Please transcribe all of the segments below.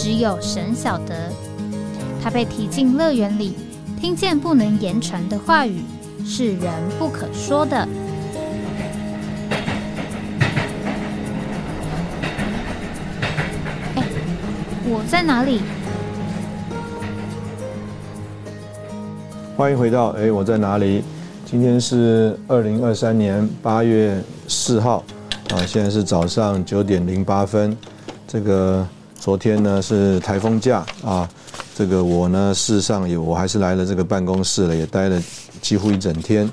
只有神晓得，他被提进乐园里，听见不能言传的话语，是人不可说的。哎，我在哪里？欢迎回到哎，我在哪里？今天是二零二三年八月四号啊，现在是早上九点零八分，这个。昨天呢是台风假啊，这个我呢事实上也我还是来了这个办公室了，也待了几乎一整天。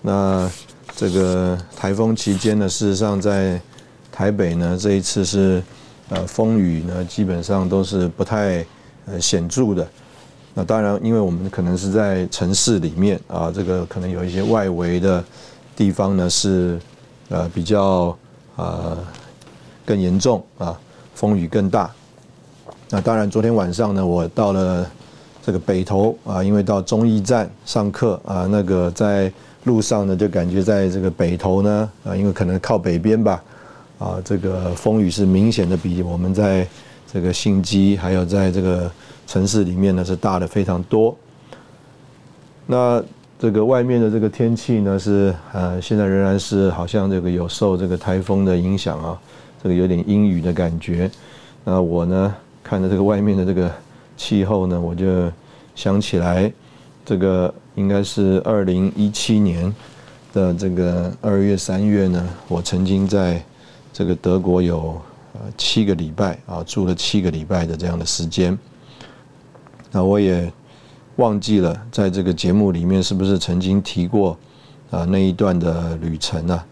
那这个台风期间呢，事实上在台北呢这一次是呃风雨呢基本上都是不太呃显著的。那当然，因为我们可能是在城市里面啊，这个可能有一些外围的地方呢是呃比较呃更严重啊，风雨更大。那当然，昨天晚上呢，我到了这个北投啊，因为到中义站上课啊，那个在路上呢，就感觉在这个北投呢啊，因为可能靠北边吧，啊，这个风雨是明显的比我们在这个新基还有在这个城市里面呢是大的非常多。那这个外面的这个天气呢是呃，现在仍然是好像这个有受这个台风的影响啊，这个有点阴雨的感觉。那我呢？看着这个外面的这个气候呢，我就想起来，这个应该是二零一七年的这个二月三月呢，我曾经在这个德国有呃七个礼拜啊，住了七个礼拜的这样的时间。那我也忘记了在这个节目里面是不是曾经提过啊那一段的旅程啊？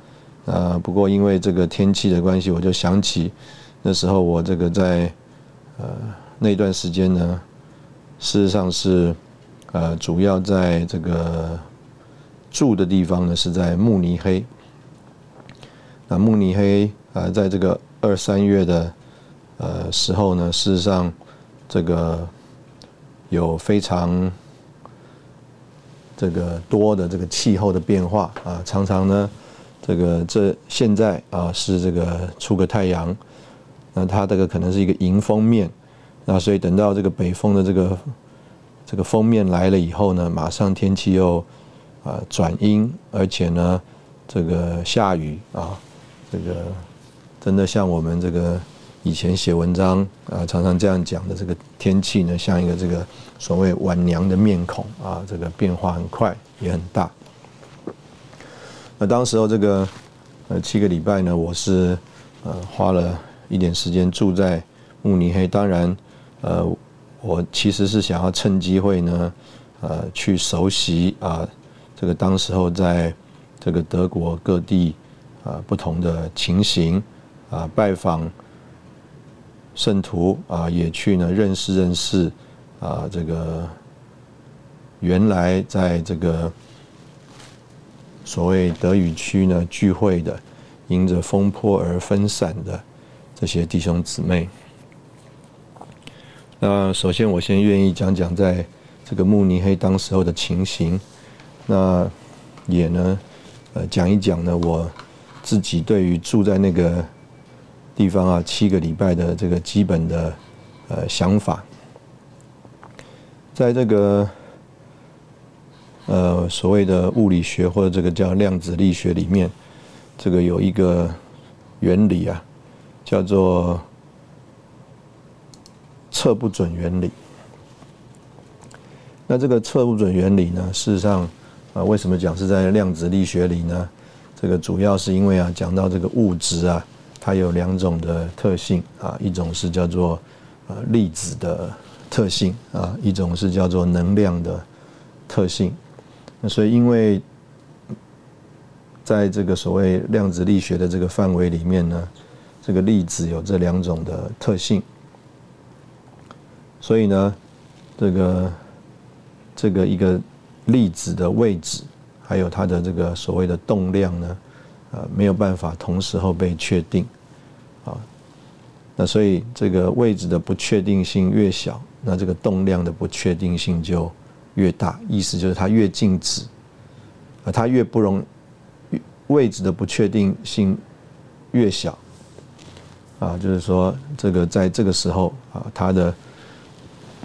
呃，不过因为这个天气的关系，我就想起那时候我这个在。呃，那段时间呢，事实上是，呃，主要在这个住的地方呢是在慕尼黑。那慕尼黑啊，在这个二三月的呃时候呢，事实上这个有非常这个多的这个气候的变化啊，常常呢，这个这现在啊是这个出个太阳。那它这个可能是一个迎风面，那所以等到这个北风的这个这个封面来了以后呢，马上天气又啊转阴，而且呢这个下雨啊，这个真的像我们这个以前写文章啊常常这样讲的，这个天气呢像一个这个所谓晚娘的面孔啊，这个变化很快也很大。那当时候这个呃七个礼拜呢，我是呃花了。一点时间住在慕尼黑，当然，呃，我其实是想要趁机会呢，呃，去熟悉啊，这个当时候在这个德国各地啊不同的情形啊，拜访圣徒啊，也去呢认识认识啊，这个原来在这个所谓德语区呢聚会的，迎着风波而分散的。这些弟兄姊妹，那首先我先愿意讲讲在这个慕尼黑当时候的情形，那也呢，呃，讲一讲呢我自己对于住在那个地方啊七个礼拜的这个基本的呃想法，在这个呃所谓的物理学或者这个叫量子力学里面，这个有一个原理啊。叫做测不准原理。那这个测不准原理呢？事实上，啊，为什么讲是在量子力学里呢？这个主要是因为啊，讲到这个物质啊，它有两种的特性啊，一种是叫做呃粒子的特性啊，一种是叫做能量的特性。那所以，因为在这个所谓量子力学的这个范围里面呢。这个粒子有这两种的特性，所以呢，这个这个一个粒子的位置，还有它的这个所谓的动量呢，呃，没有办法同时候被确定，啊，那所以这个位置的不确定性越小，那这个动量的不确定性就越大，意思就是它越静止，啊，它越不容位置的不确定性越小。啊，就是说，这个在这个时候啊，它的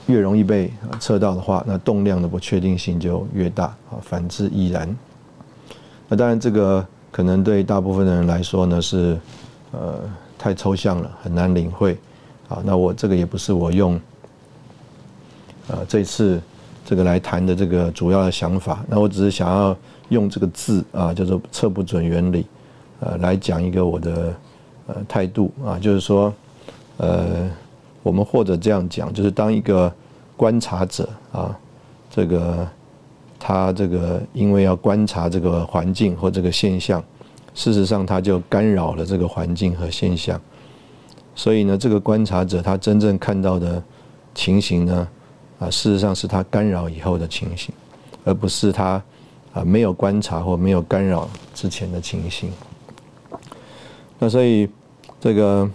越容易被测到的话，那动量的不确定性就越大啊。反之亦然。那当然，这个可能对大部分的人来说呢是呃太抽象了，很难领会。啊，那我这个也不是我用呃这次这个来谈的这个主要的想法。那我只是想要用这个字啊，叫做测不准原理，呃，来讲一个我的。呃，态度啊，就是说，呃，我们或者这样讲，就是当一个观察者啊，这个他这个因为要观察这个环境或这个现象，事实上他就干扰了这个环境和现象，所以呢，这个观察者他真正看到的情形呢，啊，事实上是他干扰以后的情形，而不是他啊没有观察或没有干扰之前的情形。那所以，这个，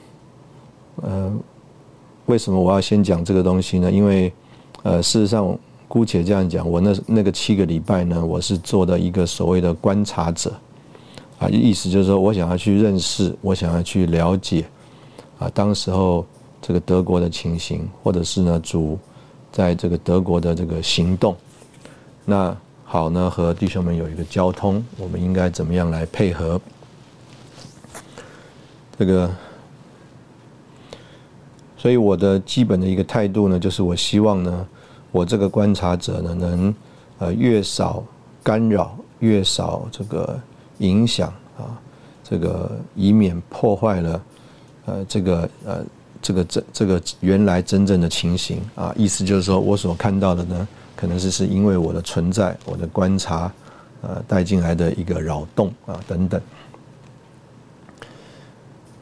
呃，为什么我要先讲这个东西呢？因为，呃，事实上，姑且这样讲，我那那个七个礼拜呢，我是做的一个所谓的观察者，啊，意思就是说我想要去认识，我想要去了解，啊，当时候这个德国的情形，或者是呢主在这个德国的这个行动，那好呢，和弟兄们有一个交通，我们应该怎么样来配合？这个，所以我的基本的一个态度呢，就是我希望呢，我这个观察者呢，能呃越少干扰，越少这个影响啊，这个以免破坏了呃这个呃这个这这个原来真正的情形啊，意思就是说我所看到的呢，可能是是因为我的存在，我的观察呃带进来的一个扰动啊等等。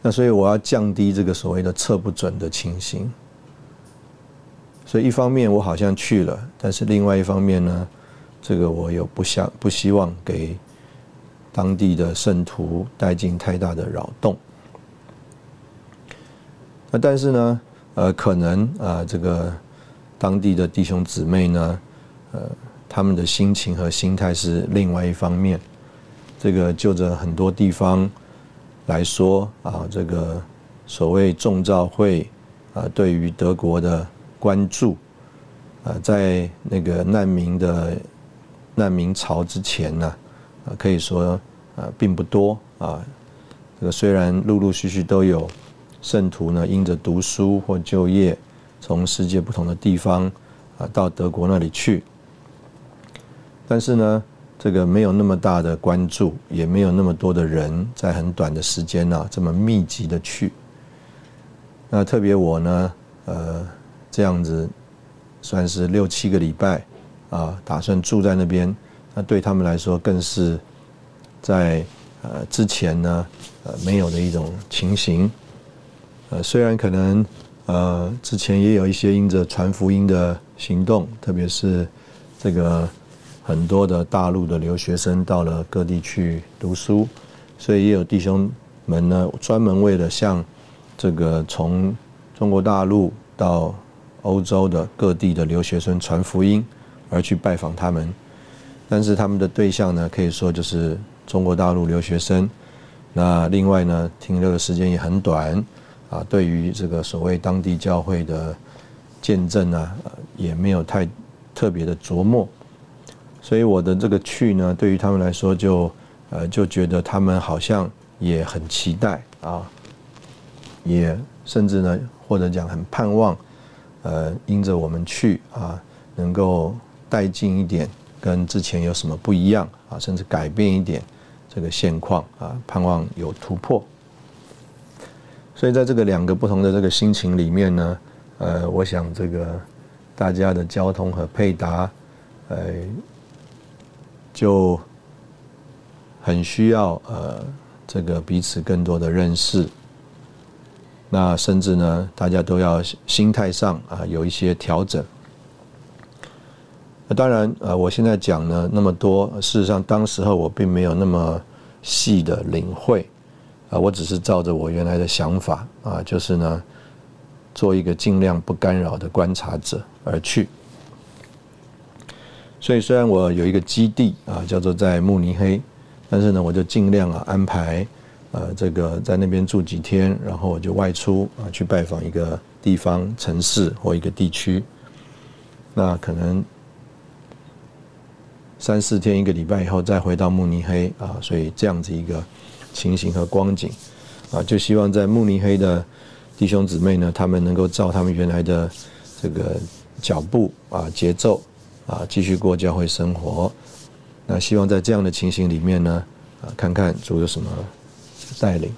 那所以我要降低这个所谓的测不准的情形。所以一方面我好像去了，但是另外一方面呢，这个我又不想不希望给当地的圣徒带进太大的扰动。那但是呢，呃，可能啊，这个当地的弟兄姊妹呢，呃，他们的心情和心态是另外一方面。这个就着很多地方。来说啊，这个所谓众召会啊，对于德国的关注啊，在那个难民的难民潮之前呢，啊，可以说啊，并不多啊。这个虽然陆陆续续都有圣徒呢，因着读书或就业，从世界不同的地方啊，到德国那里去，但是呢。这个没有那么大的关注，也没有那么多的人在很短的时间呢，这么密集的去。那特别我呢，呃，这样子算是六七个礼拜啊，打算住在那边。那对他们来说，更是在呃之前呢，呃没有的一种情形。呃，虽然可能呃之前也有一些因着传福音的行动，特别是这个。很多的大陆的留学生到了各地去读书，所以也有弟兄们呢，专门为了向这个从中国大陆到欧洲的各地的留学生传福音而去拜访他们。但是他们的对象呢，可以说就是中国大陆留学生。那另外呢，停留的时间也很短啊，对于这个所谓当地教会的见证啊，也没有太特别的琢磨。所以我的这个去呢，对于他们来说，就呃就觉得他们好像也很期待啊，也甚至呢或者讲很盼望，呃，因着我们去啊，能够带进一点跟之前有什么不一样啊，甚至改变一点这个现况啊，盼望有突破。所以在这个两个不同的这个心情里面呢，呃，我想这个大家的交通和配搭，呃。就很需要呃，这个彼此更多的认识。那甚至呢，大家都要心态上啊有一些调整。那当然，呃，我现在讲呢那么多，事实上当时候我并没有那么细的领会，啊，我只是照着我原来的想法啊，就是呢，做一个尽量不干扰的观察者而去。所以虽然我有一个基地啊，叫做在慕尼黑，但是呢，我就尽量啊安排，呃，这个在那边住几天，然后我就外出啊去拜访一个地方、城市或一个地区，那可能。三四天一个礼拜以后再回到慕尼黑啊，所以这样子一个情形和光景啊，就希望在慕尼黑的弟兄姊妹呢，他们能够照他们原来的这个脚步啊节奏啊，继续过教会生活。那希望在这样的情形里面呢，啊，看看主有什么带领。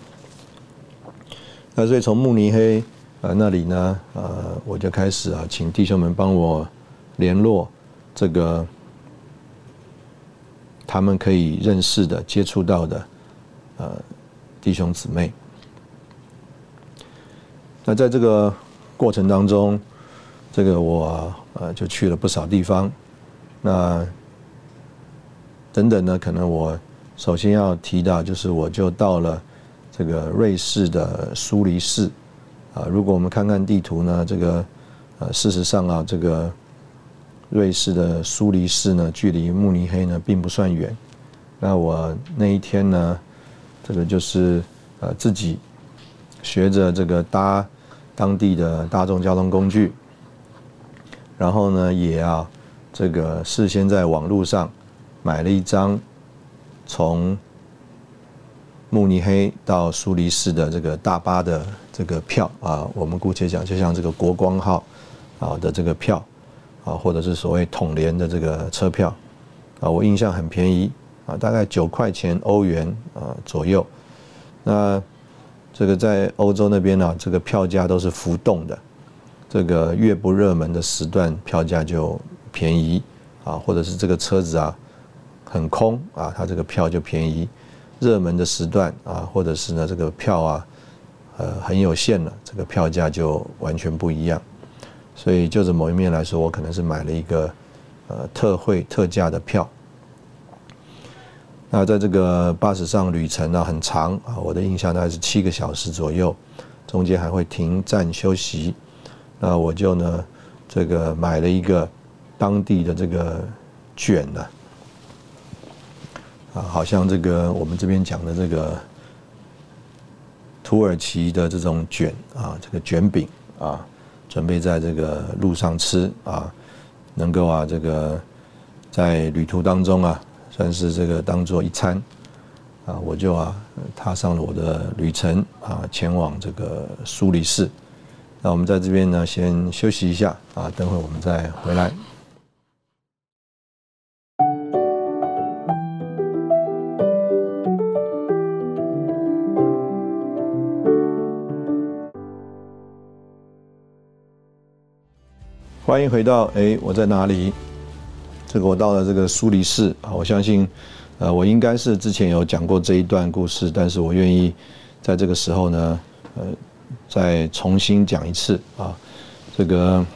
那所以从慕尼黑啊那里呢，呃，我就开始啊，请弟兄们帮我联络这个。他们可以认识的、接触到的，呃，弟兄姊妹。那在这个过程当中，这个我呃就去了不少地方。那等等呢，可能我首先要提到，就是我就到了这个瑞士的苏黎世。啊，如果我们看看地图呢，这个呃，事实上啊，这个。瑞士的苏黎世呢，距离慕尼黑呢并不算远。那我那一天呢，这个就是呃自己学着这个搭当地的大众交通工具，然后呢也要这个事先在网络上买了一张从慕尼黑到苏黎世的这个大巴的这个票啊，我们姑且讲就像这个国光号啊的这个票。啊，或者是所谓统联的这个车票，啊，我印象很便宜，啊，大概九块钱欧元啊左右。那这个在欧洲那边呢，这个票价都是浮动的，这个越不热门的时段票价就便宜，啊，或者是这个车子啊很空啊，它这个票就便宜。热门的时段啊，或者是呢这个票啊，呃很有限了，这个票价就完全不一样。所以，就着某一面来说，我可能是买了一个呃特惠特价的票。那在这个巴士上旅程呢很长啊，我的印象大概是七个小时左右，中间还会停站休息。那我就呢这个买了一个当地的这个卷呢，啊，好像这个我们这边讲的这个土耳其的这种卷啊，这个卷饼啊。准备在这个路上吃啊，能够啊这个在旅途当中啊，算是这个当做一餐啊，我就啊踏上了我的旅程啊，前往这个苏黎世。那我们在这边呢，先休息一下啊，等会我们再回来。欢迎回到哎，我在哪里？这个我到了这个苏黎世啊，我相信，呃，我应该是之前有讲过这一段故事，但是我愿意在这个时候呢，呃，再重新讲一次啊。这个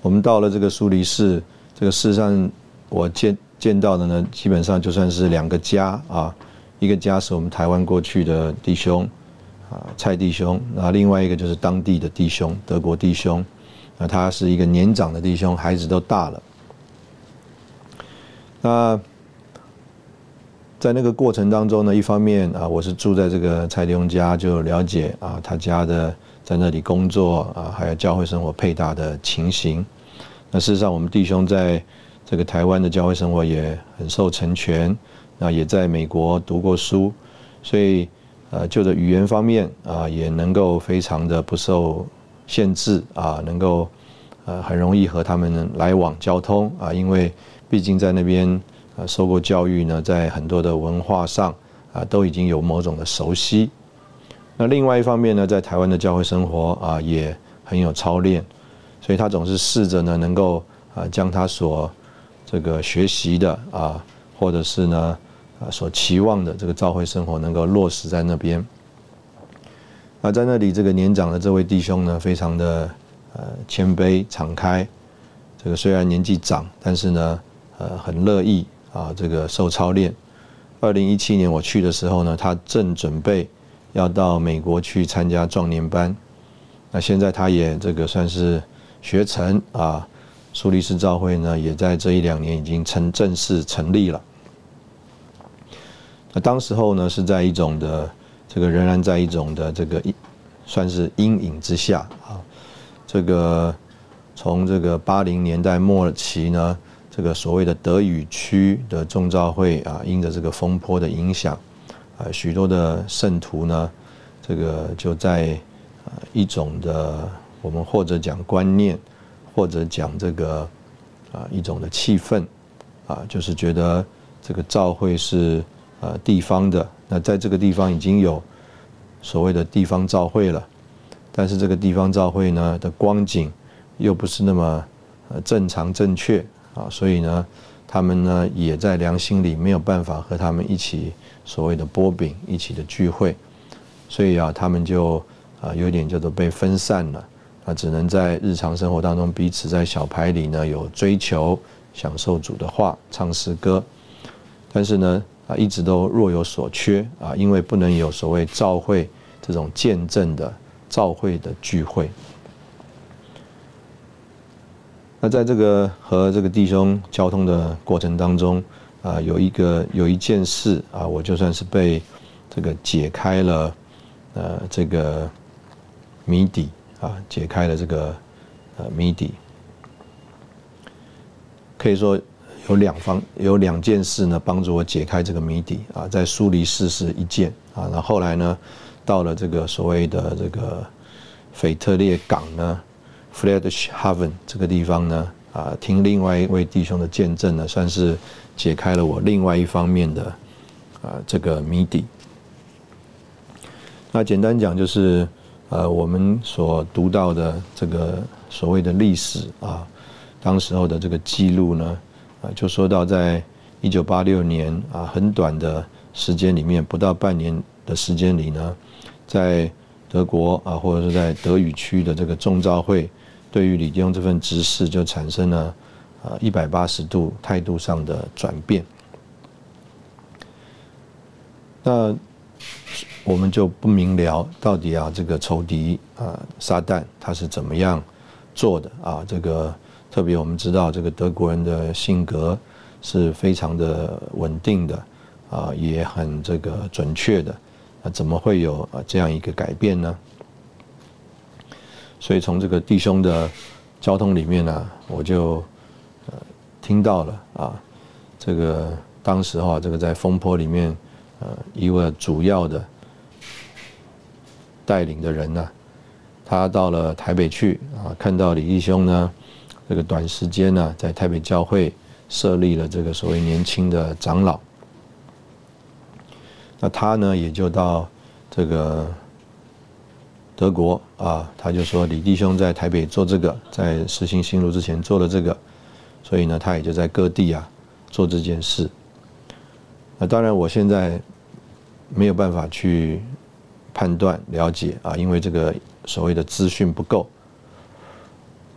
我们到了这个苏黎世，这个世上我见见到的呢，基本上就算是两个家啊，一个家是我们台湾过去的弟兄啊，蔡弟兄，那另外一个就是当地的弟兄，德国弟兄。那他是一个年长的弟兄，孩子都大了。那在那个过程当中呢，一方面啊，我是住在这个蔡弟兄家，就了解啊他家的在那里工作啊，还有教会生活配搭的情形。那事实上，我们弟兄在这个台湾的教会生活也很受成全，那也在美国读过书，所以呃，就着语言方面啊，也能够非常的不受。限制啊，能够呃很容易和他们来往交通啊，因为毕竟在那边呃受过教育呢，在很多的文化上啊都已经有某种的熟悉。那另外一方面呢，在台湾的教会生活啊也很有操练，所以他总是试着呢能够啊将他所这个学习的啊，或者是呢啊所期望的这个教会生活能够落实在那边。那在那里，这个年长的这位弟兄呢，非常的呃谦卑敞开。这个虽然年纪长，但是呢，呃，很乐意啊，这个受操练。二零一七年我去的时候呢，他正准备要到美国去参加壮年班。那现在他也这个算是学成啊，苏黎世教会呢，也在这一两年已经成正式成立了。那当时候呢，是在一种的这个仍然在一种的这个算是阴影之下啊，这个。从这个八零年代末期呢，这个所谓的德语区的众召会啊，因着这个风波的影响，啊，许多的圣徒呢，这个就在啊一种的我们或者讲观念，或者讲这个啊一种的气氛，啊，就是觉得这个召会是呃地方的，那在这个地方已经有所谓的地方召会了，但是这个地方召会呢的光景。又不是那么正常正确啊，所以呢，他们呢也在良心里没有办法和他们一起所谓的波饼一起的聚会，所以啊，他们就啊有点叫做被分散了啊，只能在日常生活当中彼此在小牌里呢有追求，享受主的话，唱诗歌，但是呢啊一直都若有所缺啊，因为不能有所谓召会这种见证的召会的聚会。那在这个和这个弟兄交通的过程当中，啊，有一个有一件事啊，我就算是被这个解开了，呃，这个谜底啊，解开了这个呃谜底。可以说有两方有两件事呢，帮助我解开这个谜底啊，在苏黎世是一件啊，那后来呢，到了这个所谓的这个腓特烈港呢。（Friedrichhaven） 这个地方呢，啊，听另外一位弟兄的见证呢，算是解开了我另外一方面的啊这个谜底。那简单讲就是，呃，我们所读到的这个所谓的历史啊，当时候的这个记录呢，啊，就说到在一九八六年啊，很短的时间里面，不到半年的时间里呢，在德国啊，或者是在德语区的这个众召会。对于李弟兄这份执事，就产生了啊一百八十度态度上的转变。那我们就不明了，到底啊这个仇敌啊撒旦他是怎么样做的啊？这个特别我们知道，这个德国人的性格是非常的稳定的啊，也很这个准确的。那怎么会有啊这样一个改变呢？所以从这个弟兄的交通里面呢，我就呃听到了啊，这个当时哈，这个在风坡里面呃一位主要的带领的人呢，他到了台北去啊，看到李弟兄呢，这个短时间呢在台北教会设立了这个所谓年轻的长老，那他呢也就到这个。德国啊，他就说李弟兄在台北做这个，在实行新路之前做了这个，所以呢，他也就在各地啊做这件事。那当然，我现在没有办法去判断了解啊，因为这个所谓的资讯不够。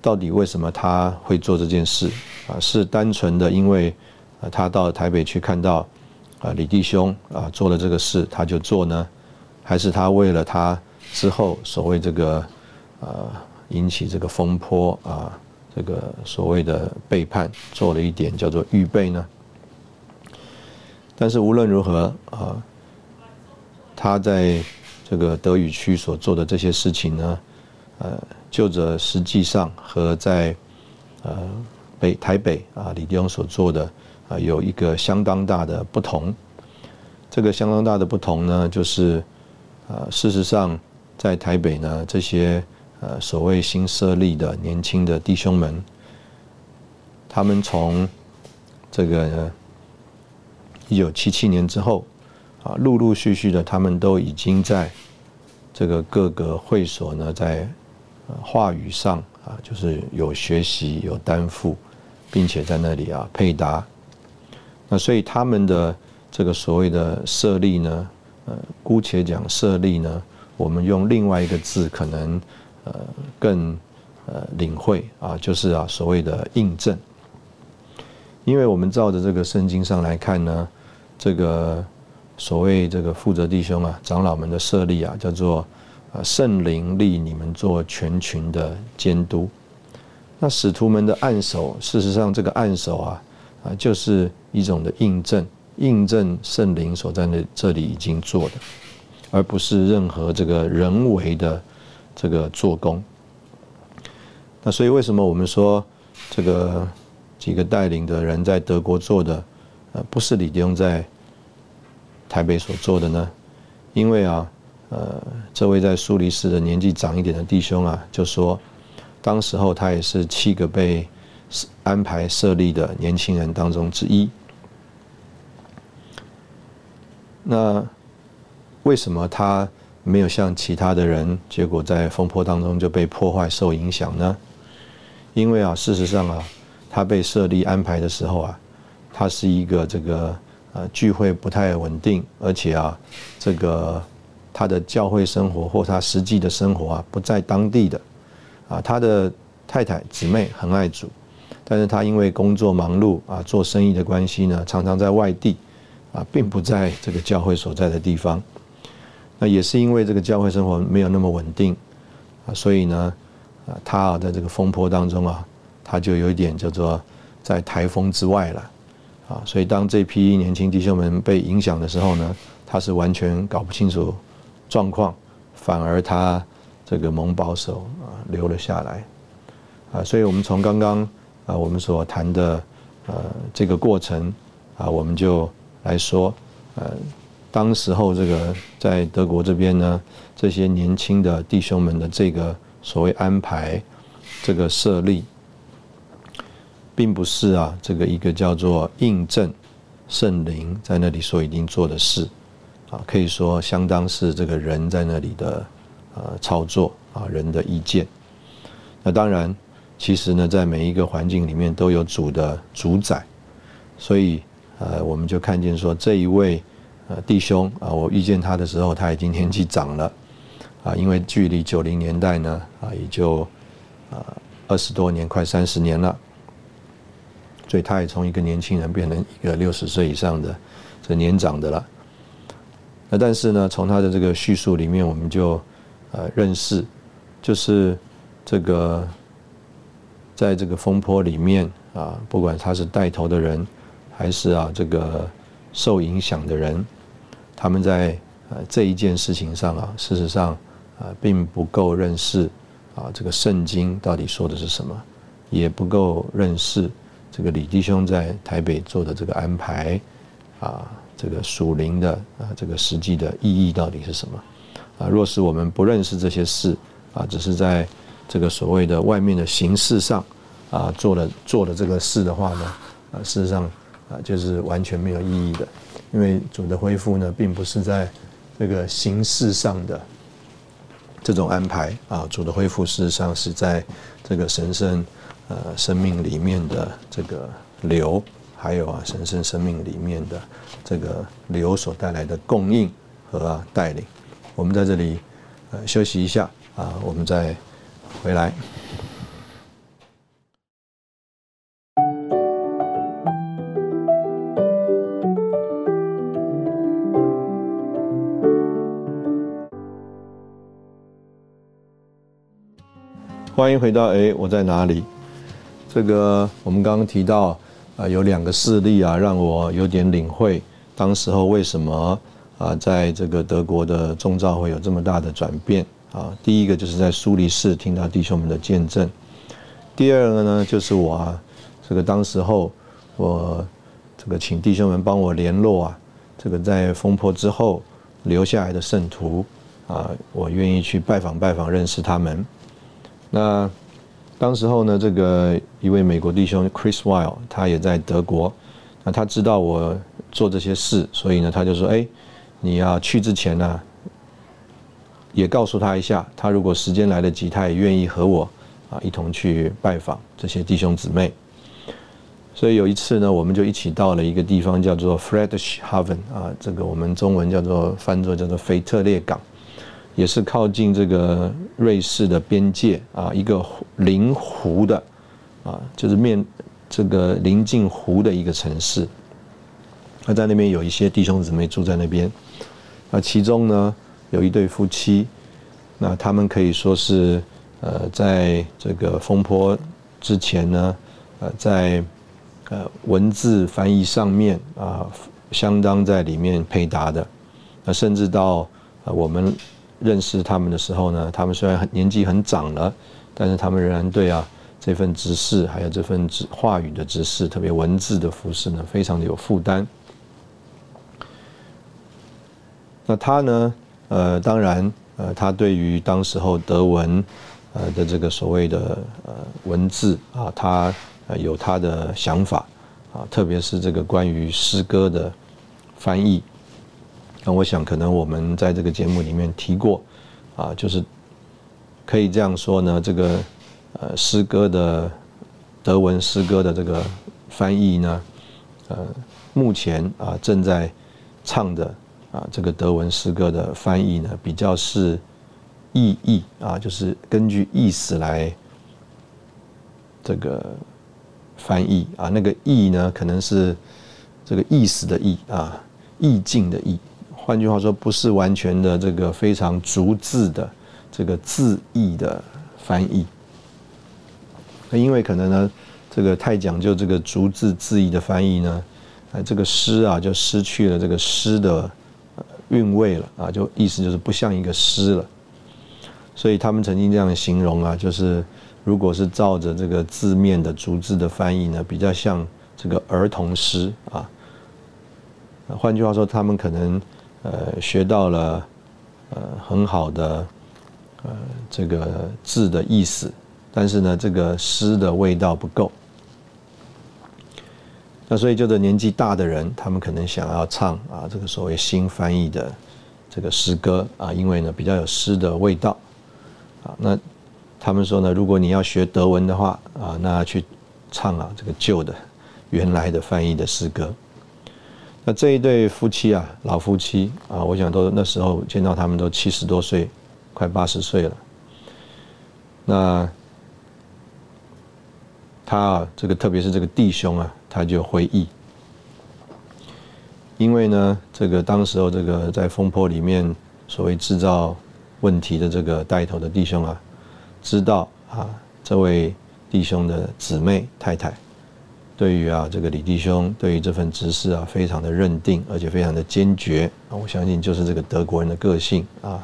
到底为什么他会做这件事啊？是单纯的因为啊，他到台北去看到啊李弟兄啊做了这个事，他就做呢？还是他为了他？之后，所谓这个，呃，引起这个风波啊，这个所谓的背叛，做了一点叫做预备呢。但是无论如何啊，他在这个德语区所做的这些事情呢，呃，就着实际上和在呃北台北啊李弟兄所做的啊有一个相当大的不同。这个相当大的不同呢，就是啊，事实上。在台北呢，这些呃所谓新设立的年轻的弟兄们，他们从这个一九七七年之后啊，陆陆续续的，他们都已经在这个各个会所呢，在话语上啊，就是有学习有担负，并且在那里啊配搭。那所以他们的这个所谓的设立呢，呃，姑且讲设立呢。我们用另外一个字可能呃更呃领会啊，就是啊所谓的印证。因为我们照着这个圣经上来看呢，这个所谓这个负责弟兄啊、长老们的设立啊，叫做啊圣灵立你们做全群的监督。那使徒们的按手，事实上这个按手啊啊就是一种的印证，印证圣灵所在的这里已经做的，而不是任何这个人为的这个做工。那所以为什么我们说这个？几个带领的人在德国做的，呃，不是李弟兄在台北所做的呢？因为啊，呃，这位在苏黎世的年纪长一点的弟兄啊，就说，当时候他也是七个被安排设立的年轻人当中之一。那为什么他没有像其他的人，结果在风波当中就被破坏、受影响呢？因为啊，事实上啊。他被设立安排的时候啊，他是一个这个呃聚会不太稳定，而且啊，这个他的教会生活或他实际的生活啊不在当地的，啊，他的太太姊妹很爱主，但是他因为工作忙碌啊，做生意的关系呢，常常在外地，啊，并不在这个教会所在的地方。那也是因为这个教会生活没有那么稳定，啊，所以呢，啊，他啊在这个风波当中啊。他就有一点叫做在台风之外了，啊，所以当这批年轻弟兄们被影响的时候呢，他是完全搞不清楚状况，反而他这个蒙保守啊留了下来，啊，所以我们从刚刚啊我们所谈的呃这个过程啊，我们就来说，呃，当时候这个在德国这边呢，这些年轻的弟兄们的这个所谓安排，这个设立。并不是啊，这个一个叫做印证圣灵在那里所已经做的事，啊，可以说相当是这个人在那里的呃操作啊，人的意见。那当然，其实呢，在每一个环境里面都有主的主宰，所以呃，我们就看见说这一位呃弟兄啊，我遇见他的时候他已经年纪长了啊，因为距离九零年代呢啊，也就啊二十多年，快三十年了。所以他也从一个年轻人变成一个六十岁以上的这年长的了。那但是呢，从他的这个叙述里面，我们就呃认识，就是这个在这个风波里面啊，不管他是带头的人，还是啊这个受影响的人，他们在呃这一件事情上啊，事实上啊并不够认识啊这个圣经到底说的是什么，也不够认识。这个李弟兄在台北做的这个安排，啊，这个属灵的啊，这个实际的意义到底是什么？啊，若是我们不认识这些事，啊，只是在这个所谓的外面的形式上，啊，做了做了这个事的话呢，啊，事实上啊，就是完全没有意义的，因为主的恢复呢，并不是在这个形式上的这种安排，啊，主的恢复事实上是在这个神圣。呃，生命里面的这个流，还有啊，神圣生命里面的这个旅游所带来的供应和带领，我们在这里呃休息一下啊，我们再回来。欢迎回到哎，我在哪里？这个我们刚刚提到啊，有两个事例啊，让我有点领会，当时候为什么啊，在这个德国的宗教会有这么大的转变啊？第一个就是在苏黎世听到弟兄们的见证，第二个呢，就是我啊，这个当时候我这个请弟兄们帮我联络啊，这个在风波之后留下来的圣徒啊，我愿意去拜访拜访，认识他们，那。当时候呢，这个一位美国弟兄 Chris Wild，他也在德国，那他知道我做这些事，所以呢，他就说：“哎，你要去之前呢，也告诉他一下，他如果时间来得及，他也愿意和我啊一同去拜访这些弟兄姊妹。”所以有一次呢，我们就一起到了一个地方，叫做 Fredrichhaven 啊，这个我们中文叫做翻作叫做腓特烈港。也是靠近这个瑞士的边界啊，一个临湖的啊，就是面这个临近湖的一个城市。那在那边有一些弟兄姊妹住在那边，那其中呢有一对夫妻，那他们可以说是呃在这个风波之前呢，呃在呃文字翻译上面啊，相当在里面配搭的，那甚至到呃我们。认识他们的时候呢，他们虽然年纪很长了，但是他们仍然对啊这份执事，还有这份话语的执事，特别文字的服饰呢，非常的有负担。那他呢，呃，当然，呃，他对于当时候德文，呃的这个所谓的呃文字啊，他有他的想法啊，特别是这个关于诗歌的翻译。那我想，可能我们在这个节目里面提过，啊，就是可以这样说呢，这个呃诗歌的德文诗歌的这个翻译呢，呃，目前啊正在唱的啊这个德文诗歌的翻译呢，比较是意义啊，就是根据意思来这个翻译啊，那个意呢可能是这个意思的意啊，意境的意。换句话说，不是完全的这个非常逐字的这个字义的翻译。那因为可能呢，这个太讲究这个逐字字义的翻译呢，啊，这个诗啊就失去了这个诗的韵味了啊，就意思就是不像一个诗了。所以他们曾经这样形容啊，就是如果是照着这个字面的逐字的翻译呢，比较像这个儿童诗啊。换句话说，他们可能。呃，学到了呃很好的呃这个字的意思，但是呢，这个诗的味道不够。那所以，就是年纪大的人，他们可能想要唱啊这个所谓新翻译的这个诗歌啊，因为呢比较有诗的味道啊。那他们说呢，如果你要学德文的话啊，那去唱啊这个旧的原来的翻译的诗歌。那这一对夫妻啊，老夫妻啊，我想都那时候见到他们都七十多岁，快八十岁了。那他啊，这个特别是这个弟兄啊，他就回忆，因为呢，这个当时候这个在风波里面所谓制造问题的这个带头的弟兄啊，知道啊，这位弟兄的姊妹太太。对于啊，这个李弟兄对于这份执事啊，非常的认定，而且非常的坚决啊。我相信就是这个德国人的个性啊，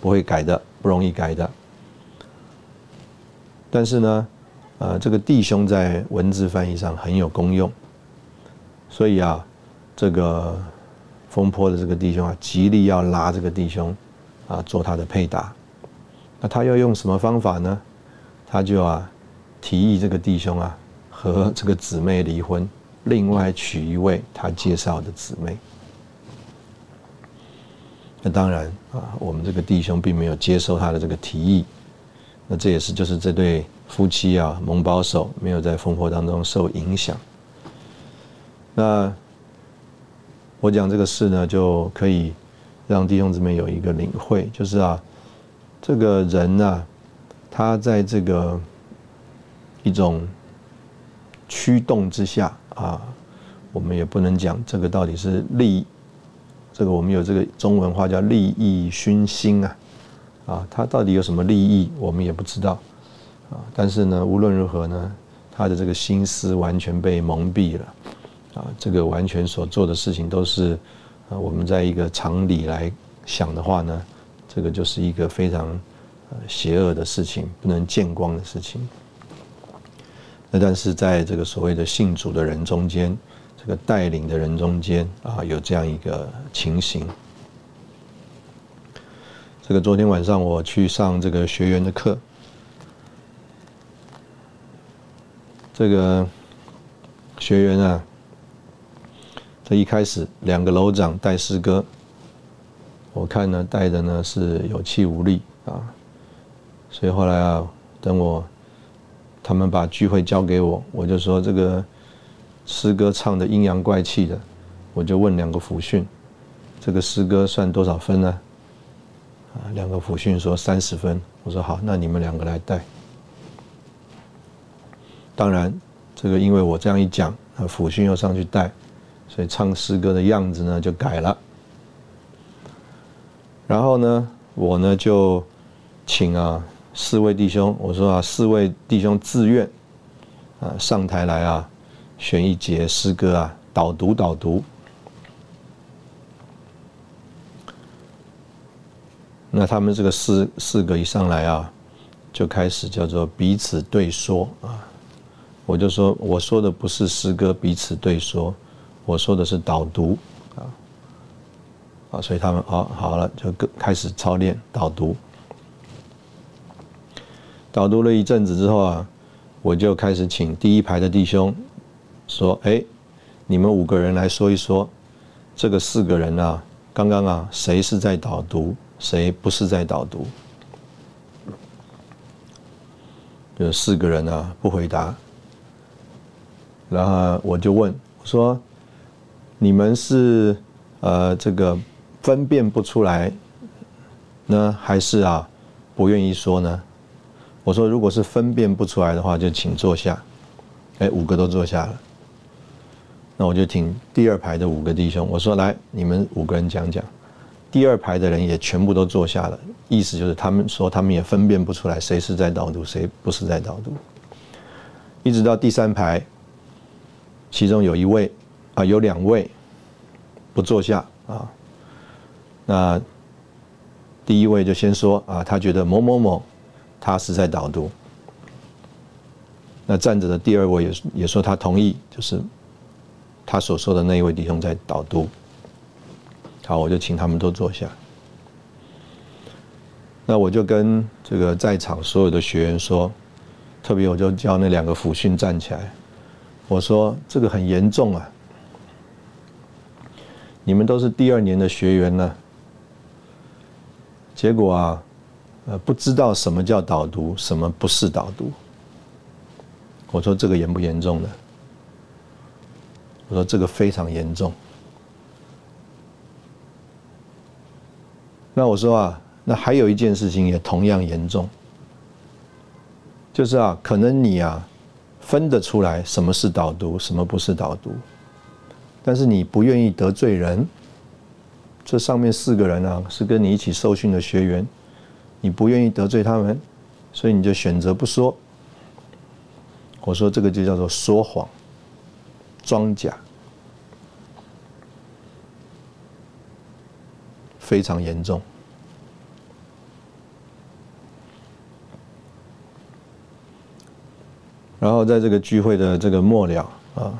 不会改的，不容易改的。但是呢，呃，这个弟兄在文字翻译上很有功用，所以啊，这个风波的这个弟兄啊，极力要拉这个弟兄啊做他的配搭。那他要用什么方法呢？他就啊提议这个弟兄啊。和这个姊妹离婚，另外娶一位他介绍的姊妹。那当然啊，我们这个弟兄并没有接受他的这个提议。那这也是就是这对夫妻啊，蒙保守，没有在风波当中受影响。那我讲这个事呢，就可以让弟兄姊妹有一个领会，就是啊，这个人呢，他在这个一种。驱动之下啊，我们也不能讲这个到底是利，这个我们有这个中文话叫利益熏心啊，啊，他到底有什么利益，我们也不知道啊。但是呢，无论如何呢，他的这个心思完全被蒙蔽了啊，这个完全所做的事情都是啊，我们在一个常理来想的话呢，这个就是一个非常呃邪恶的事情，不能见光的事情。那但是在这个所谓的信主的人中间，这个带领的人中间啊，有这样一个情形。这个昨天晚上我去上这个学员的课，这个学员啊，这一开始两个楼长带诗歌，我看呢带的呢是有气无力啊，所以后来啊，等我。他们把聚会交给我，我就说这个诗歌唱的阴阳怪气的，我就问两个辅训，这个诗歌算多少分呢？啊，两个辅训说三十分，我说好，那你们两个来带。当然，这个因为我这样一讲，啊，辅训又上去带，所以唱诗歌的样子呢就改了。然后呢，我呢就请啊四位弟兄，我说啊四位弟兄自愿啊上台来啊选一节诗歌啊导读导读。那他们这个四四个一上来啊，就开始叫做彼此对说啊。我就说，我说的不是诗歌彼此对说，我说的是导读啊。啊，所以他们啊好了，就各开始操练导读。导读了一阵子之后啊，我就开始请第一排的弟兄说：“哎，你们五个人来说一说，这个四个人啊，刚刚啊，谁是在导读？”谁不是在导读？有四个人啊，不回答。然后我就问我说：“你们是呃这个分辨不出来呢，还是啊不愿意说呢？”我说：“如果是分辨不出来的话，就请坐下。”哎，五个都坐下了。那我就请第二排的五个弟兄，我说：“来，你们五个人讲讲。”第二排的人也全部都坐下了，意思就是他们说他们也分辨不出来谁是在导读，谁不是在导读。一直到第三排，其中有一位啊，有两位不坐下啊。那第一位就先说啊，他觉得某某某他是在导读。那站着的第二位也也说他同意，就是他所说的那一位弟兄在导读。好，我就请他们都坐下。那我就跟这个在场所有的学员说，特别我就叫那两个辅训站起来，我说这个很严重啊，你们都是第二年的学员呢，结果啊，呃，不知道什么叫导读，什么不是导读。我说这个严不严重呢？我说这个非常严重。那我说啊，那还有一件事情也同样严重，就是啊，可能你啊分得出来什么是导读，什么不是导读，但是你不愿意得罪人。这上面四个人啊是跟你一起受训的学员，你不愿意得罪他们，所以你就选择不说。我说这个就叫做说谎、装假。非常严重。然后在这个聚会的这个末了啊，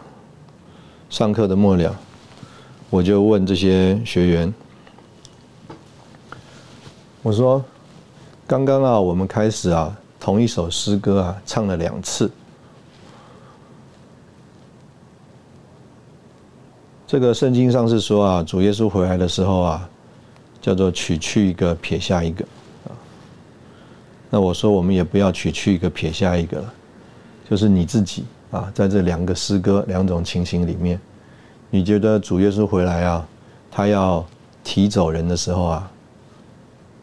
上课的末了，我就问这些学员，我说：“刚刚啊，我们开始啊，同一首诗歌啊，唱了两次。这个圣经上是说啊，主耶稣回来的时候啊。”叫做取去一个撇下一个啊，那我说我们也不要取去一个撇下一个了，就是你自己啊，在这两个诗歌两种情形里面，你觉得主耶稣回来啊，他要提走人的时候啊，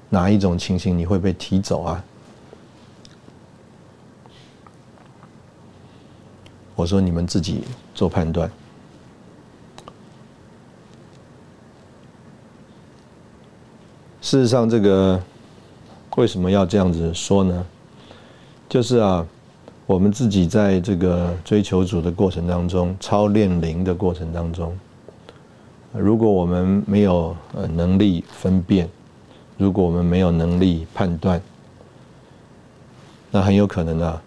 哪一种情形你会被提走啊？我说你们自己做判断。事实上，这个为什么要这样子说呢？就是啊，我们自己在这个追求主的过程当中，操练灵的过程当中，如果我们没有呃能力分辨，如果我们没有能力判断，那很有可能啊，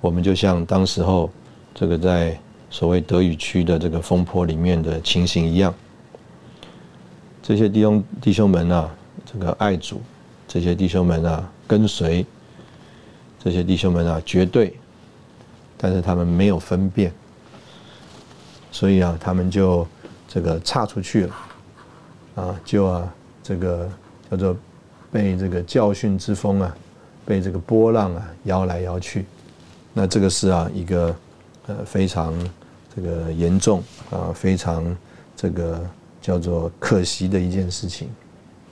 我们就像当时候这个在所谓德语区的这个风波里面的情形一样，这些弟兄弟兄们啊。这个爱主，这些弟兄们啊，跟随这些弟兄们啊，绝对，但是他们没有分辨，所以啊，他们就这个岔出去了，啊，就啊，这个叫做被这个教训之风啊，被这个波浪啊摇来摇去，那这个是啊一个呃非常这个严重啊，非常这个叫做可惜的一件事情。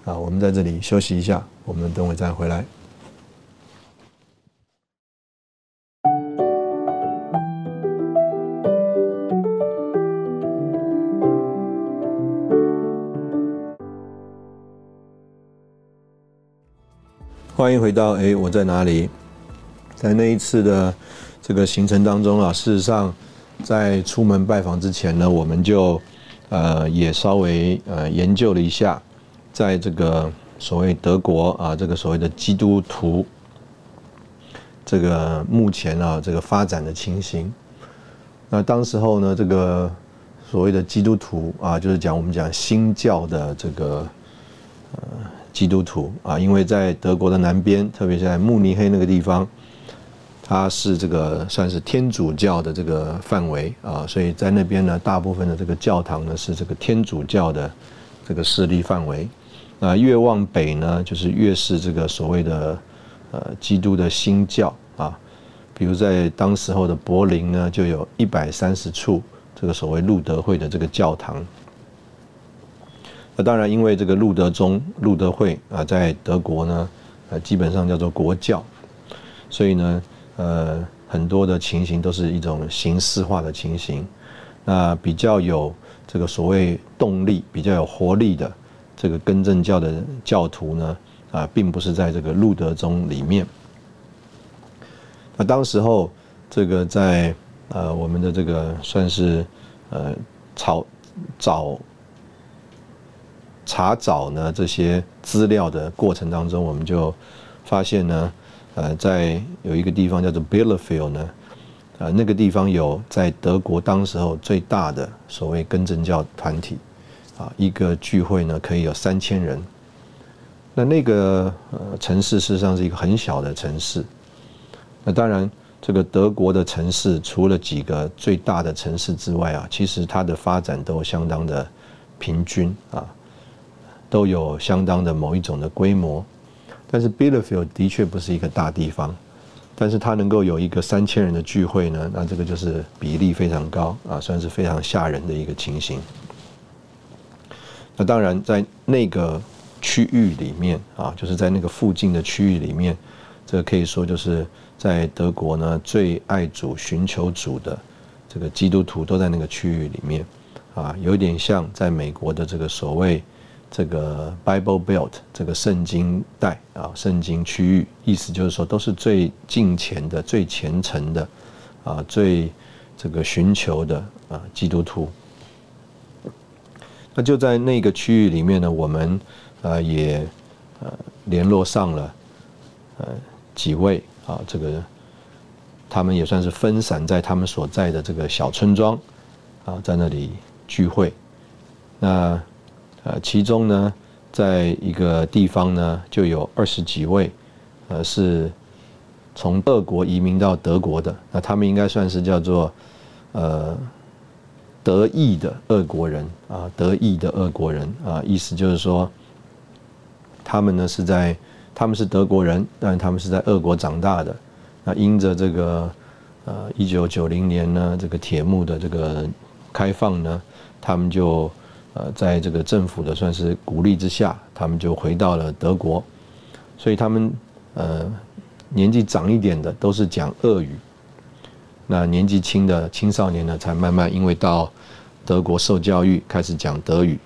啊，我们在这里休息一下，我们等会再回来。欢迎回到哎，我在哪里？在那一次的这个行程当中啊，事实上，在出门拜访之前呢，我们就呃也稍微呃研究了一下，在这个所谓德国啊，这个所谓的基督徒这个目前啊这个发展的情形。那当时候呢，这个所谓的基督徒啊，就是讲我们讲新教的这个。基督徒啊，因为在德国的南边，特别是在慕尼黑那个地方，它是这个算是天主教的这个范围啊，所以在那边呢，大部分的这个教堂呢是这个天主教的这个势力范围。那越往北呢，就是越是这个所谓的呃基督的新教啊，比如在当时候的柏林呢，就有一百三十处这个所谓路德会的这个教堂。那当然，因为这个路德宗、路德会啊，在德国呢，呃，基本上叫做国教，所以呢，呃，很多的情形都是一种形式化的情形。那比较有这个所谓动力、比较有活力的这个更正教的教徒呢，啊，并不是在这个路德宗里面。那当时候，这个在呃我们的这个算是呃草找。查找呢这些资料的过程当中，我们就发现呢，呃，在有一个地方叫做 Bielefeld 呢，呃，那个地方有在德国当时候最大的所谓根正教团体，啊，一个聚会呢可以有三千人。那那个呃城市事实上是一个很小的城市。那当然，这个德国的城市除了几个最大的城市之外啊，其实它的发展都相当的平均啊。都有相当的某一种的规模，但是 Bielefeld 的确不是一个大地方，但是它能够有一个三千人的聚会呢，那这个就是比例非常高啊，算是非常吓人的一个情形。那当然，在那个区域里面啊，就是在那个附近的区域里面，这个可以说就是在德国呢最爱主、寻求主的这个基督徒都在那个区域里面啊，有点像在美国的这个所谓。这个 Bible Belt 这个圣经带啊，圣经区域，意思就是说都是最近前的、最虔诚的啊，最这个寻求的啊基督徒。那就在那个区域里面呢，我们啊也呃联络上了呃几位啊，这个他们也算是分散在他们所在的这个小村庄啊，在那里聚会。那呃，其中呢，在一个地方呢，就有二十几位，呃，是从俄国移民到德国的。那他们应该算是叫做呃德裔的俄国人啊，德裔的俄国人啊，意思就是说，他们呢是在他们是德国人，但他们是在俄国长大的。那因着这个呃一九九零年呢，这个铁幕的这个开放呢，他们就。呃，在这个政府的算是鼓励之下，他们就回到了德国，所以他们呃年纪长一点的都是讲俄语，那年纪轻的青少年呢，才慢慢因为到德国受教育，开始讲德语。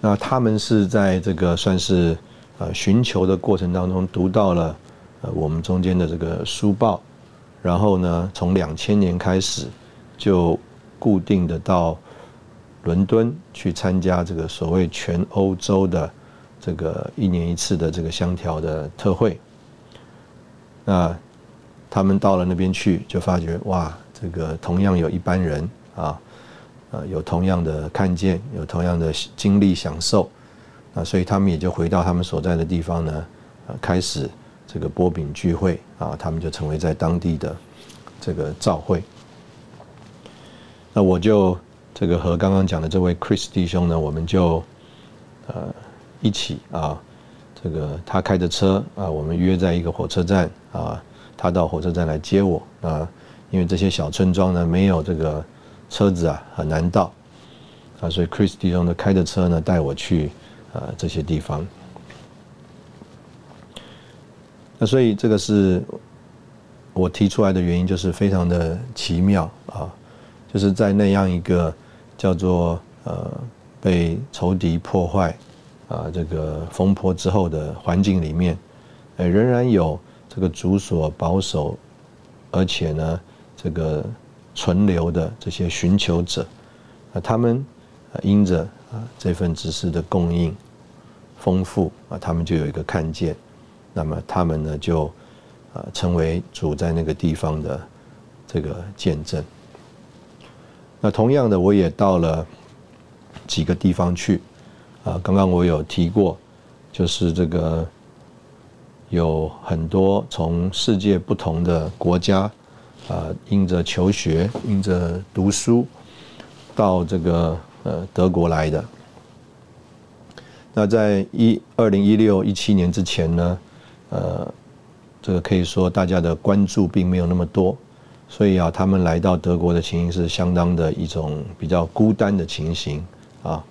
那他们是在这个算是呃寻求的过程当中，读到了呃我们中间的这个书报，然后呢，从两千年开始就固定的到。伦敦去参加这个所谓全欧洲的这个一年一次的这个香条的特会，那他们到了那边去，就发觉哇，这个同样有一班人啊，呃，有同样的看见，有同样的经历享受，那，所以他们也就回到他们所在的地方呢，开始这个波饼聚会啊，他们就成为在当地的这个召会，那我就。这个和刚刚讲的这位 Chris 弟兄呢，我们就呃一起啊，这个他开着车啊，我们约在一个火车站啊，他到火车站来接我啊，因为这些小村庄呢没有这个车子啊很难到啊，所以 Chris 弟兄呢开着车呢带我去啊这些地方。那所以这个是我提出来的原因，就是非常的奇妙啊，就是在那样一个叫做呃被仇敌破坏啊这个风波之后的环境里面，呃仍然有这个主所保守，而且呢这个存留的这些寻求者，啊他们啊因着啊这份知识的供应丰富啊，他们就有一个看见。那么他们呢，就呃成为主在那个地方的这个见证。那同样的，我也到了几个地方去啊。刚刚我有提过，就是这个有很多从世界不同的国家啊，因着求学、因着读书，到这个呃德国来的。那在一二零一六一七年之前呢？呃，这个可以说大家的关注并没有那么多，所以啊，他们来到德国的情形是相当的一种比较孤单的情形啊。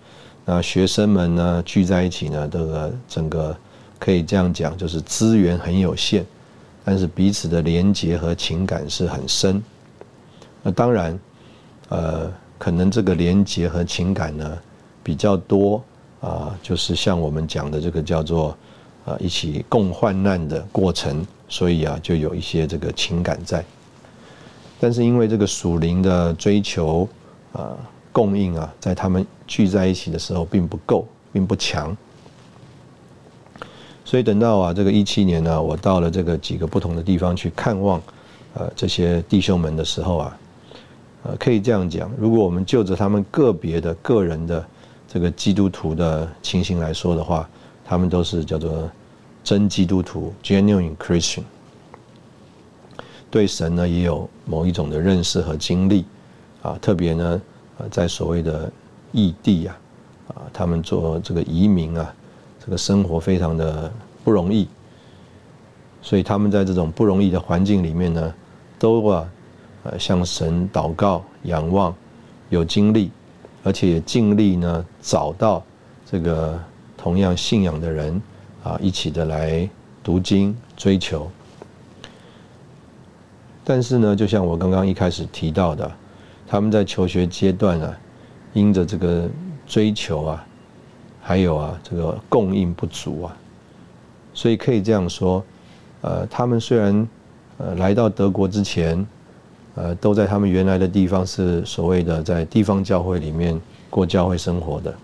那学生们呢聚在一起呢，这个整个可以这样讲，就是资源很有限，但是彼此的连结和情感是很深。那当然，呃，可能这个连结和情感呢比较多啊，就是像我们讲的这个叫做。啊，一起共患难的过程，所以啊，就有一些这个情感在。但是因为这个属灵的追求啊，供应啊，在他们聚在一起的时候并不够，并不强。所以等到啊，这个一七年呢，我到了这个几个不同的地方去看望呃这些弟兄们的时候啊，呃，可以这样讲，如果我们就着他们个别的个人的这个基督徒的情形来说的话，他们都是叫做真基督徒 （genuine Christian），对神呢也有某一种的认识和经历啊。特别呢，呃，在所谓的异地啊，啊，他们做这个移民啊，这个生活非常的不容易。所以他们在这种不容易的环境里面呢，都啊，呃，向神祷告、仰望，有经历，而且也尽力呢找到这个。同样信仰的人啊，一起的来读经追求。但是呢，就像我刚刚一开始提到的，他们在求学阶段啊，因着这个追求啊，还有啊这个供应不足啊，所以可以这样说，呃，他们虽然呃来到德国之前，呃都在他们原来的地方是所谓的在地方教会里面过教会生活的。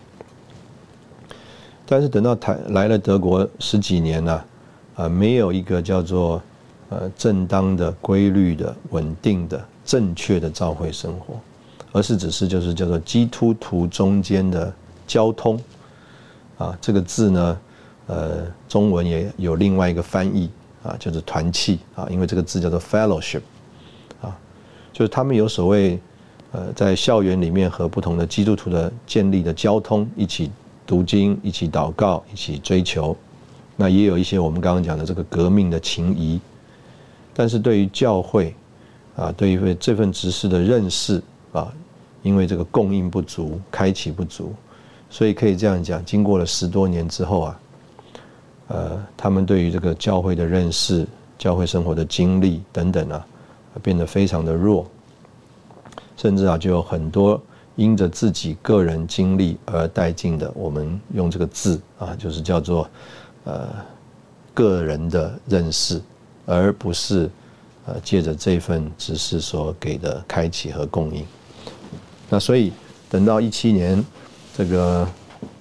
但是等到台来了德国十几年了，啊，没有一个叫做呃正当的、规律的、稳定的、正确的教会生活，而是只是就是叫做基督徒中间的交通，啊，这个字呢，呃，中文也有另外一个翻译啊，就是团契啊，因为这个字叫做 fellowship，啊，就是他们有所谓呃在校园里面和不同的基督徒的建立的交通一起。读经，一起祷告，一起追求，那也有一些我们刚刚讲的这个革命的情谊。但是对于教会啊，对于这份执事的认识啊，因为这个供应不足，开启不足，所以可以这样讲，经过了十多年之后啊，呃，他们对于这个教会的认识、教会生活的经历等等啊，变得非常的弱，甚至啊，就有很多。因着自己个人经历而带进的，我们用这个字啊，就是叫做呃个人的认识，而不是呃借着这份指示所给的开启和供应。那所以等到一七年，这个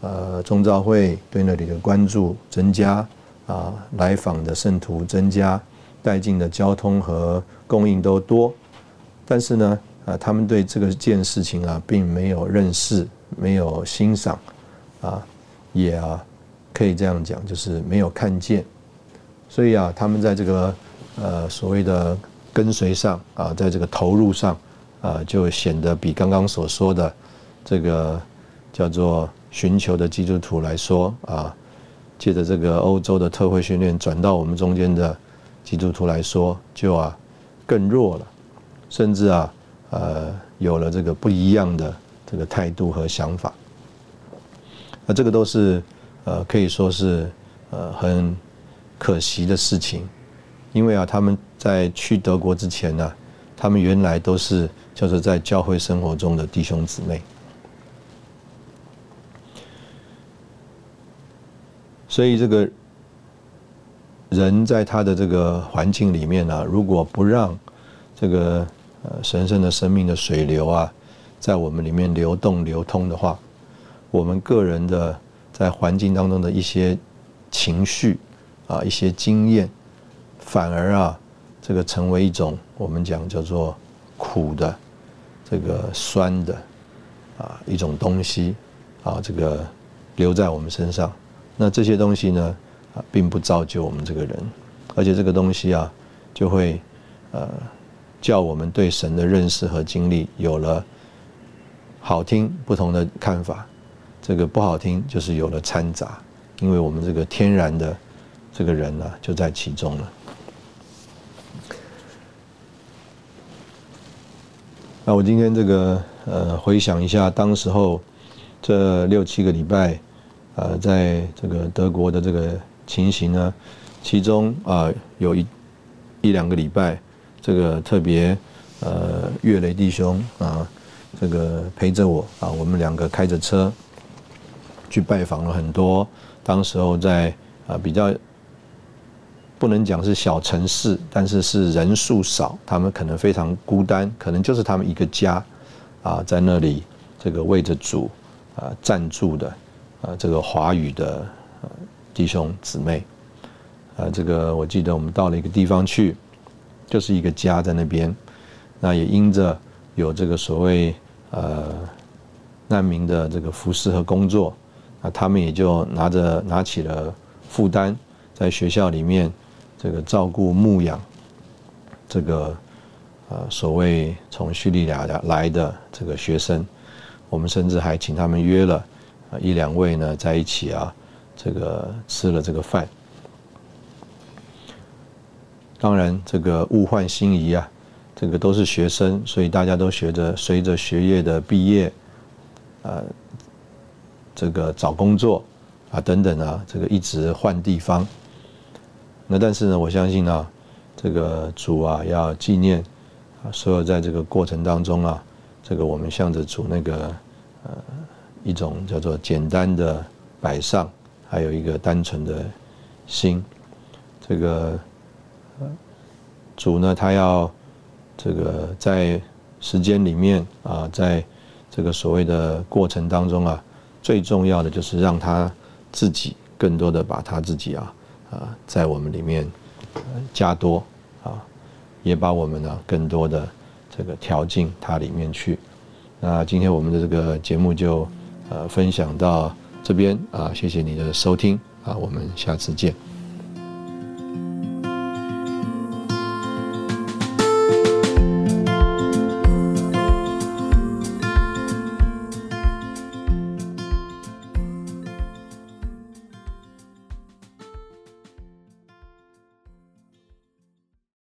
呃中召会对那里的关注增加啊，来访的圣徒增加，带进的交通和供应都多，但是呢。啊，他们对这个件事情啊，并没有认识，没有欣赏，啊，也啊，可以这样讲，就是没有看见。所以啊，他们在这个呃所谓的跟随上啊，在这个投入上啊，就显得比刚刚所说的这个叫做寻求的基督徒来说啊，借着这个欧洲的特会训练转到我们中间的基督徒来说，就啊更弱了，甚至啊。呃，有了这个不一样的这个态度和想法，那这个都是呃，可以说是呃很可惜的事情，因为啊，他们在去德国之前呢，他们原来都是就是在教会生活中的弟兄姊妹，所以这个人在他的这个环境里面呢，如果不让这个呃神圣的生命的水流啊，在我们里面流动流通的话，我们个人的。在环境当中的一些情绪啊，一些经验，反而啊，这个成为一种我们讲叫做苦的，这个酸的啊一种东西啊，这个留在我们身上。那这些东西呢啊，并不造就我们这个人，而且这个东西啊，就会呃叫我们对神的认识和经历有了好听不同的看法。这个不好听，就是有了掺杂，因为我们这个天然的这个人呢，就在其中了。那我今天这个呃，回想一下当时候这六七个礼拜，呃，在这个德国的这个情形呢，其中啊有一一两个礼拜，这个特别呃，岳雷弟兄啊，这个陪着我啊，我们两个开着车。去拜访了很多，当时候在啊比较不能讲是小城市，但是是人数少，他们可能非常孤单，可能就是他们一个家啊，在那里这个为着主啊暂住的啊这个华语的弟兄姊妹啊，这个我记得我们到了一个地方去，就是一个家在那边，那也因着有这个所谓呃难民的这个服饰和工作。那他们也就拿着拿起了负担，在学校里面这个照顾牧养这个呃所谓从叙利亚来的这个学生，我们甚至还请他们约了啊一两位呢在一起啊，这个吃了这个饭。当然，这个物换星移啊，这个都是学生，所以大家都学着随着学业的毕业，呃。这个找工作啊，等等啊，这个一直换地方。那但是呢，我相信啊，这个主啊要纪念啊，所有在这个过程当中啊，这个我们向着主那个呃一种叫做简单的摆上，还有一个单纯的心。这个主呢，他要这个在时间里面啊，在这个所谓的过程当中啊。最重要的就是让他自己更多的把他自己啊啊在我们里面加多啊，也把我们呢更多的这个调进它里面去。那今天我们的这个节目就呃分享到这边啊，谢谢你的收听啊，我们下次见。